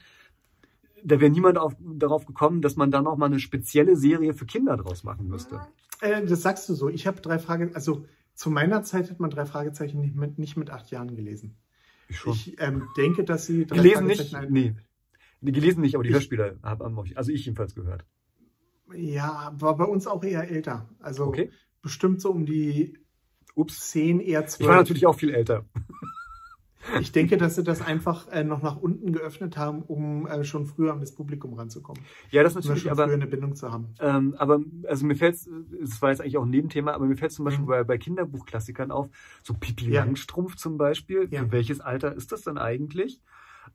da wäre niemand auf, darauf gekommen, dass man da noch mal eine spezielle Serie für Kinder draus machen müsste. Äh, das sagst du so. Ich habe drei Frage, also zu meiner Zeit hat man drei Fragezeichen nicht mit, nicht mit acht Jahren gelesen. Ich. Ich ähm, denke, dass sie drei gelesen nicht? Fragezeichen- Nee. Nee, gelesen nicht, aber die Ich- Hörspiele haben auch, also ich jedenfalls gehört. Ja, war bei uns auch eher älter. Also Okay. bestimmt so um die Ups. 10, eher Ich war 12. natürlich auch viel älter. Ich denke, dass sie das einfach äh, noch nach unten geöffnet haben, um äh, schon früher an das Publikum ranzukommen. Ja, das Um natürlich, schon aber früher eine Bindung zu haben. Ähm, aber also mir fällt es war jetzt eigentlich auch ein Nebenthema, aber mir fällt zum Beispiel Mhm. bei, bei Kinderbuchklassikern auf, so Pipi Ja. Langstrumpf zum Beispiel. Ja. Für welches Alter ist das denn eigentlich?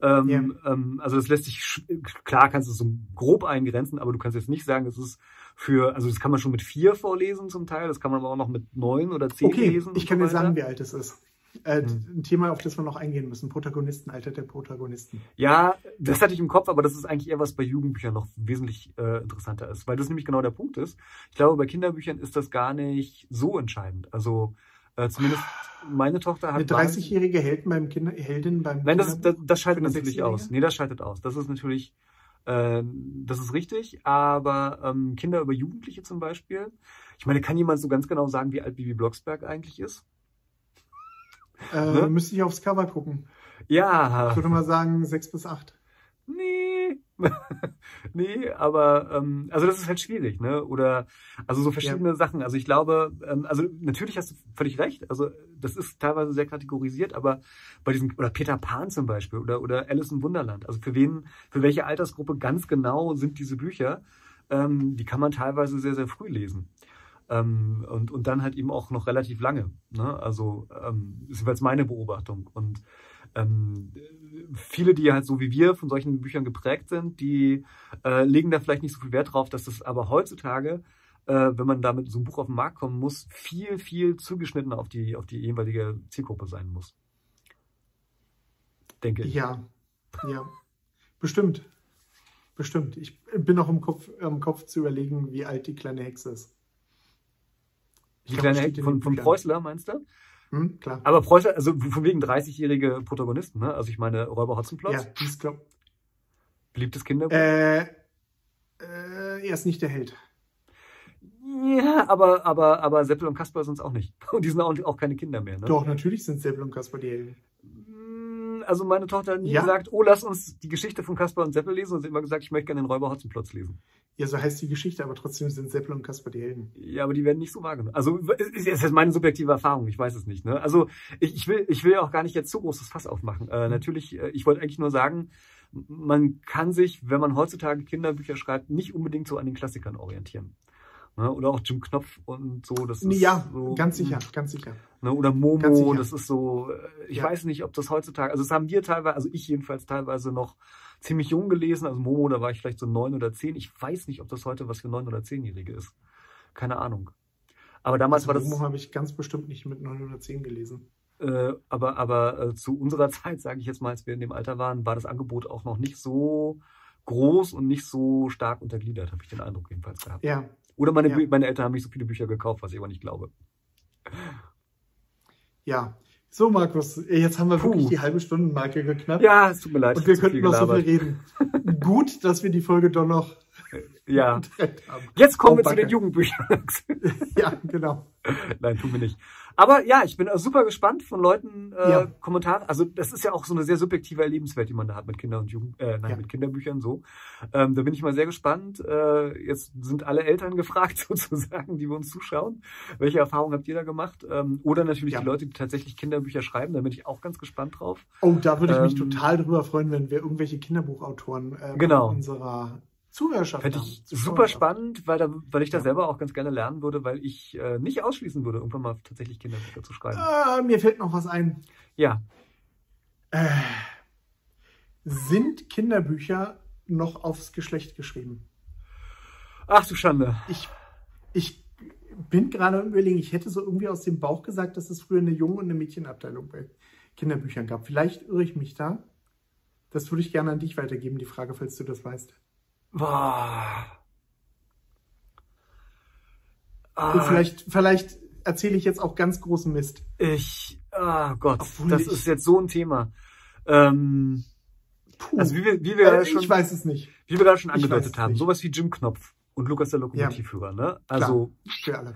Ähm, Ja. ähm, also das lässt sich klar kannst du es so grob eingrenzen, aber du kannst jetzt nicht sagen, das ist für also das kann man schon mit vier vorlesen zum Teil, das kann man aber auch noch mit neun oder zehn Okay, lesen. ich und kann dir sagen, wie alt es ist. Äh, Hm. Ein Thema, auf das wir noch eingehen müssen. Protagonistenalter der Protagonisten. Ja, das hatte ich im Kopf, aber das ist eigentlich eher was bei Jugendbüchern noch wesentlich äh, interessanter ist, weil das nämlich genau der Punkt ist. Ich glaube, bei Kinderbüchern ist das gar nicht so entscheidend. Also äh, zumindest meine Tochter hat Eine 30-jährige Heldin beim Kinder Heldin beim Nein, das, das, das schaltet natürlich aus. Nee, das schaltet aus. Das ist natürlich, äh, das ist richtig, aber ähm, Kinder über Jugendliche zum Beispiel. Ich meine, kann jemand so ganz genau sagen, wie alt Bibi Blocksberg eigentlich ist? Äh, Ne? Müsste ich aufs Cover gucken. Ja, Ich würde mal sagen, 6 bis 8. nee. nee, aber ähm, also das ist halt schwierig, ne? Oder also so verschiedene Sachen. Also ich glaube, ähm, also natürlich hast du völlig recht. Also das ist teilweise sehr kategorisiert, aber bei diesem oder Peter Pan zum Beispiel oder oder Alice im Wunderland. Also für wen, für welche Altersgruppe ganz genau sind diese Bücher? Ähm, die kann man teilweise sehr sehr früh lesen. Ähm, und, und dann halt eben auch noch relativ lange. Ne? Also ähm, ist jeweils meine Beobachtung. Und ähm, viele, die halt so wie wir von solchen Büchern geprägt sind, die äh, legen da vielleicht nicht so viel Wert drauf, dass das aber heutzutage, äh, wenn man damit so ein Buch auf den Markt kommen muss, viel, viel zugeschnitten auf die, auf die jeweilige Zielgruppe sein muss. Denke ich. Ja, ja. Bestimmt. Bestimmt. Ich bin noch im Kopf, im Kopf zu überlegen, wie alt die kleine Hexe ist. Die Ich kleine glaub, Hexe steht in von, von. Preußler, meinst du? Hm, klar. Aber Preußler, also von wegen 30-jährige Protagonisten, ne? Also ich meine, Räuber Hotzenplotz, Ja, ist, glaub, beliebtes Kinderbuch. äh, äh, er ist nicht der Held. Ja, aber, aber, aber Seppel und Kasper sind es auch nicht. Und die sind auch, auch keine Kinder mehr, ne? Doch, natürlich sind Seppel und Kasper die Helden. Mm, Also meine Tochter hat nie Ja? gesagt, oh, lass uns die Geschichte von Kasper und Seppel lesen. Und sie hat immer gesagt, ich möchte gerne den Räuber Hotzenplotz lesen. Ja, so heißt die Geschichte, aber trotzdem sind Seppel und Kasper die Helden. Ja, aber die werden nicht so wahrgenommen. Also es ist jetzt meine subjektive Erfahrung, ich weiß es nicht. Ne? Also ich, ich will, ich will auch gar nicht jetzt so großes Fass aufmachen. Äh, natürlich, äh, ich wollte eigentlich nur sagen, man kann sich, wenn man heutzutage Kinderbücher schreibt, nicht unbedingt so an den Klassikern orientieren. Ne? Oder auch Jim Knopf und so. Das ist ja, so, ganz sicher, ganz sicher. Ne? Oder Momo, das ist so, äh, ich Ja. weiß nicht, ob das heutzutage, also das haben wir teilweise, also ich jedenfalls teilweise noch ziemlich jung gelesen. Also Momo, da war ich vielleicht so neun oder zehn. Ich weiß nicht, ob das heute was für neun oder zehnjährige ist. Keine Ahnung. Aber damals war das, Momo habe ich ganz bestimmt nicht mit 910 gelesen. äh, aber, aber äh, zu unserer Zeit, sage ich jetzt mal, als wir in dem Alter waren, war das Angebot auch noch nicht so groß und nicht so stark untergliedert, habe ich den Eindruck jedenfalls gehabt. Ja, Oder meine, Ja. Meine Eltern haben nicht so viele Bücher gekauft, was ich aber nicht glaube. ja. So, Markus, jetzt haben wir Puh. wirklich die halbe Stundenmarke geknackt. Ja, es tut mir leid. Und wir könnten noch so viel reden. Gut, dass wir die Folge doch noch Ja. haben. Jetzt kommen Oh, wir zu den Jugendbüchern. Ja, genau. Nein, tun wir nicht. Aber ja, ich bin äh, super gespannt von Leuten äh, Ja. Kommentare. Also das ist ja auch so eine sehr subjektive Erlebenswelt, die man da hat mit Kinder und Jugend, äh, nein, Ja. mit Kinderbüchern so. Ähm, da bin ich mal sehr gespannt. Äh, jetzt sind alle Eltern gefragt sozusagen, die wir uns zuschauen. Welche Erfahrungen habt ihr da gemacht? Ähm, oder natürlich Ja. die Leute, die tatsächlich Kinderbücher schreiben. Da bin ich auch ganz gespannt drauf. Oh, da würde ich mich Ähm, total drüber freuen, wenn wir irgendwelche Kinderbuchautoren ähm, Genau. in unserer Zuhörerschaft Fände ich super spannend, weil, da, weil ich da Ja. selber auch ganz gerne lernen würde, weil ich äh, nicht ausschließen würde, irgendwann mal tatsächlich Kinderbücher zu schreiben. Ah, mir fällt noch was ein. Ja, Äh, sind Kinderbücher noch aufs Geschlecht geschrieben? ach du Schande. Ich, ich bin gerade überlegen, ich hätte so irgendwie aus dem Bauch gesagt, dass es früher eine Jungen- und eine Mädchenabteilung bei Kinderbüchern gab. Vielleicht irre ich mich da. Das würde ich gerne an dich weitergeben, die Frage, falls du das weißt. Boah. Ah, vielleicht, vielleicht erzähle ich jetzt auch ganz großen Mist. ich, ah Gott, Obwohl das ich- ist jetzt so ein Thema. Ähm, Puh. also wie wir, wie wir äh, schon, ich weiß es nicht. wie wir da schon angedeutet haben, nicht. sowas wie Jim Knopf und Lukas der Lokomotivführer, ne? Also, Für alle.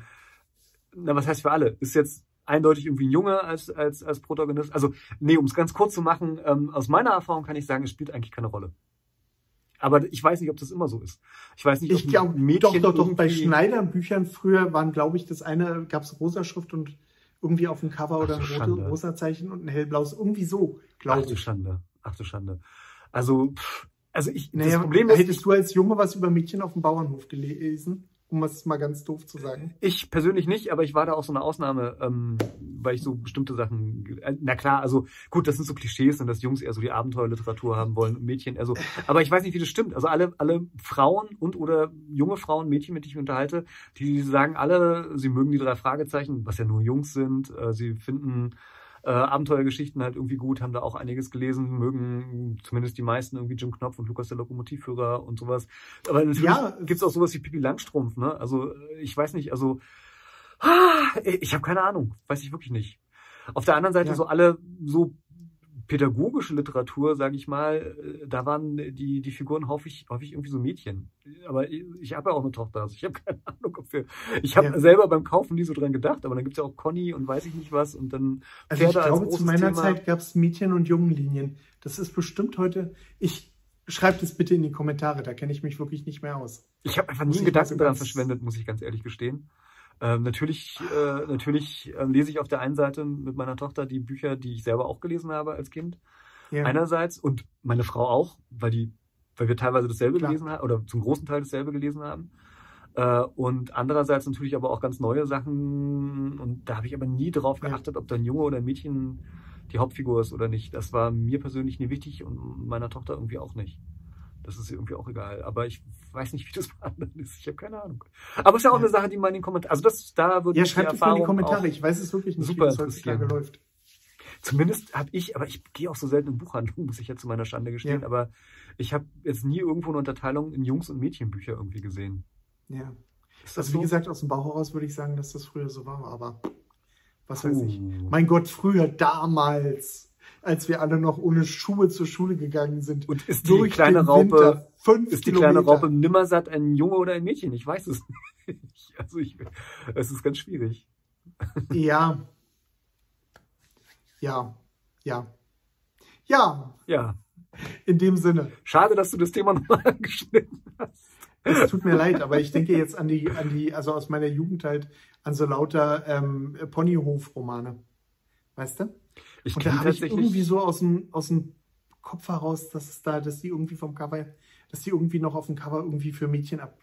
na, was heißt für alle? Ist jetzt eindeutig irgendwie ein Junge als, als, als Protagonist. Also, nee, um es ganz kurz zu machen, ähm, aus meiner Erfahrung kann ich sagen, es spielt eigentlich keine Rolle. Aber ich weiß nicht, ob das immer so ist. Ich weiß nicht, ob Ich glaube, Mädchen doch, doch, doch. Bei irgendwie- Schneidern Büchern früher waren, glaube ich, das eine gab es rosa Schrift und irgendwie auf dem Cover Ach oder du ein rote, rosa Zeichen und ein hellblaues. Irgendwie so, Ach glaube du ich. Schande. Ach du Schande. Also, pff, also ich, Naja, das Problem ist, hättest du als Junge was über Mädchen auf dem Bauernhof gelesen? Um es mal ganz doof zu sagen. Ich persönlich nicht, aber ich war da auch so eine Ausnahme, ähm, weil ich so bestimmte Sachen. Äh, na klar, also gut, das sind so Klischees und dass Jungs eher so die Abenteuerliteratur haben wollen und Mädchen eher so. Aber ich weiß nicht, wie das stimmt. Also alle, alle Frauen und oder junge Frauen, Mädchen, mit denen ich mich unterhalte, die sagen alle, sie mögen die drei Fragezeichen, was ja nur Jungs sind. Äh, sie finden äh, Abenteuergeschichten halt irgendwie gut, haben da auch einiges gelesen, mögen zumindest die meisten irgendwie Jim Knopf und Lukas der Lokomotivführer und sowas. Aber natürlich Ja, gibt's auch sowas wie Pippi Langstrumpf, ne? Also äh, ich weiß nicht, also ah, ich habe keine Ahnung, weiß ich wirklich nicht. Auf der anderen Seite Ja. so alle so pädagogische Literatur, sage ich mal, äh, da waren die die Figuren häufig häufig irgendwie so Mädchen. Aber ich, ich habe ja auch eine Tochter, also ich habe keine Ahnung, ob wir. Ich habe Ja. selber beim Kaufen nie so dran gedacht, aber dann gibt's ja auch Conny und weiß ich nicht was und dann Also ich Pferde als glaube, großes zu meiner Thema. Zeit gab es Mädchen- und Jungenlinien. Das ist bestimmt heute. Ich schreibt es bitte in die Kommentare, da kenne ich mich wirklich nicht mehr aus. Ich habe einfach nie einen ich Gedanken daran verschwendet, muss ich ganz ehrlich gestehen. Ähm, natürlich äh, natürlich ähm, lese ich auf der einen Seite mit meiner Tochter die Bücher, die ich selber auch gelesen habe als Kind. Ja. Einerseits und meine Frau auch, weil die, weil wir teilweise dasselbe Klar. gelesen haben oder zum großen Teil dasselbe gelesen haben. Äh, und andererseits natürlich aber auch ganz neue Sachen. Und da habe ich aber nie drauf Ja. geachtet, ob da ein Junge oder ein Mädchen die Hauptfigur ist oder nicht. Das war mir persönlich nie wichtig und meiner Tochter irgendwie auch nicht. Das ist irgendwie auch egal. Aber ich weiß nicht, wie das bei anderen ist. Ich habe keine Ahnung. Aber es ist ja auch Ja. eine Sache, die man in den Kommentaren. Also das, da würde ja, die schreibt es mal in die Kommentare. Ich weiß es wirklich nicht, super wie das heutzutage läuft. Zumindest habe ich, aber ich gehe auch so selten in Buchhandlungen, muss ich ja zu meiner Schande gestehen, Ja. aber ich habe jetzt nie irgendwo eine Unterteilung in Jungs- und Mädchenbücher irgendwie gesehen. Ja. Ist Also wie gesagt, aus dem Bauch heraus würde ich sagen, dass das früher so war, aber was weiß ich. Puh. Mein Gott, früher, damals, als wir alle noch ohne Schuhe zur Schule gegangen sind. Und ist die durch kleine Raupe, ist die Kilometer. kleine Raupe Nimmersatt ein Junge oder ein Mädchen? Ich weiß es nicht. Also ich, es ist ganz schwierig. Ja. Ja. Ja. Ja, Ja, in dem Sinne. schade, dass du das Thema nochmal angeschnitten hast. Es tut mir leid, aber ich denke jetzt an die, an die, also aus meiner Jugend halt, an so lauter ähm, Ponyhof-Romane. Weißt du? Ich Und da habe ich irgendwie so aus dem, aus dem Kopf heraus, dass es da, dass die irgendwie vom Cover, dass die irgendwie noch auf dem Cover irgendwie für Mädchen ab.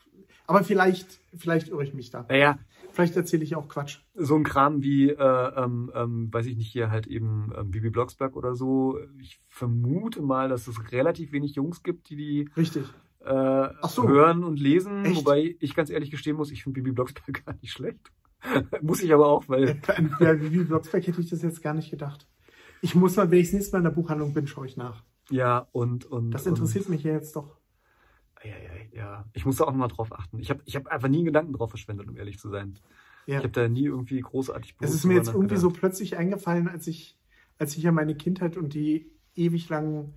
Aber vielleicht, vielleicht irre ich mich da. Naja, Vielleicht erzähle ich auch Quatsch. so ein Kram wie, äh, ähm, ähm, weiß ich nicht, hier halt eben ähm, Bibi Blocksberg oder so. Ich vermute mal, dass es relativ wenig Jungs gibt, die die Richtig. äh, so. hören und lesen. Echt? Wobei ich ganz ehrlich gestehen muss, ich finde Bibi Blocksberg gar nicht schlecht. muss ich aber auch, weil Bei Vivi Blocksberg hätte ich das jetzt gar nicht gedacht. Ich muss mal, wenn ich das nächste Mal in der Buchhandlung bin, schaue ich nach. ja und und Das interessiert mich ja jetzt doch. Und, ja, ja, ja, ich muss da auch noch mal drauf achten. Ich habe ich hab einfach nie einen Gedanken drauf verschwendet, um ehrlich zu sein. Ja. Ich habe da nie irgendwie großartig Es ist mir jetzt irgendwie so plötzlich eingefallen, als ich, als ich an meine Kindheit und die ewig langen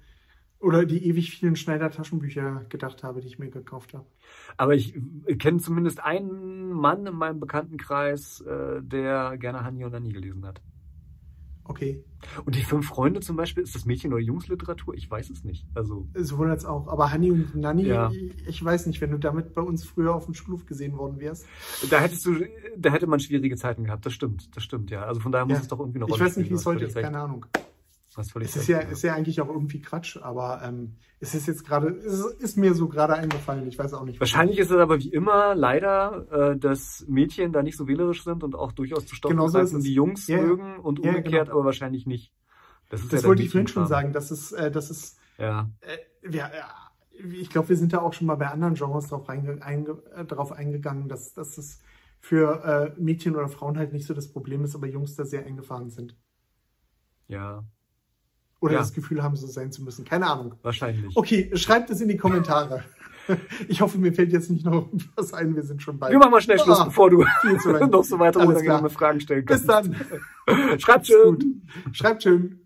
oder die ewig vielen Schneider-Taschenbücher gedacht habe, die ich mir gekauft habe. Aber ich kenne zumindest einen Mann in meinem Bekanntenkreis, äh, der gerne Hani und Nanni gelesen hat. Okay, Und die fünf Freunde zum Beispiel, ist das Mädchen- oder Jungsliteratur? Ich weiß es nicht. Also, sowohl als auch. Aber Hanni und Nanni, Ja. ich weiß nicht, wenn du damit bei uns früher auf dem Schulhof gesehen worden wärst. da hättest du, da hätte man schwierige Zeiten gehabt. Das stimmt, das stimmt, ja. Also von daher muss Ja. es doch irgendwie eine Ich weiß nicht, wie es heute ist, keine Ahnung. Völlig Es ist ja, ist ja eigentlich auch irgendwie Quatsch, aber ähm, es ist jetzt gerade, es ist, ist mir so gerade eingefallen. Ich weiß auch nicht. Wahrscheinlich ist es aber wie immer leider, äh, dass Mädchen da nicht so wählerisch sind und auch durchaus zu Stoffen Genau so ist es. die Jungs Ja, ja. mögen und Ja, umgekehrt genau. aber wahrscheinlich nicht. Das, ist Das ja wollte ich vorhin schon sagen, dass es, äh, dass es Ja. Äh, wir, äh, ich glaube, wir sind da auch schon mal bei anderen Genres drauf, reinge, einge, äh, drauf eingegangen, dass, dass es für äh, Mädchen oder Frauen halt nicht so das Problem ist, aber Jungs da sehr eingefahren sind. Ja, Oder Ja. das Gefühl haben, so sein zu müssen. Keine Ahnung. wahrscheinlich. Okay, schreibt es in die Kommentare. Ich hoffe, mir fällt jetzt nicht noch was ein. Wir sind schon bei. Wir machen mal schnell Schluss, Ah, bevor du noch so weitere unangenehme. Fragen stellen Bis kannst. dann. Schreibt schön. gut. Schreibt schön.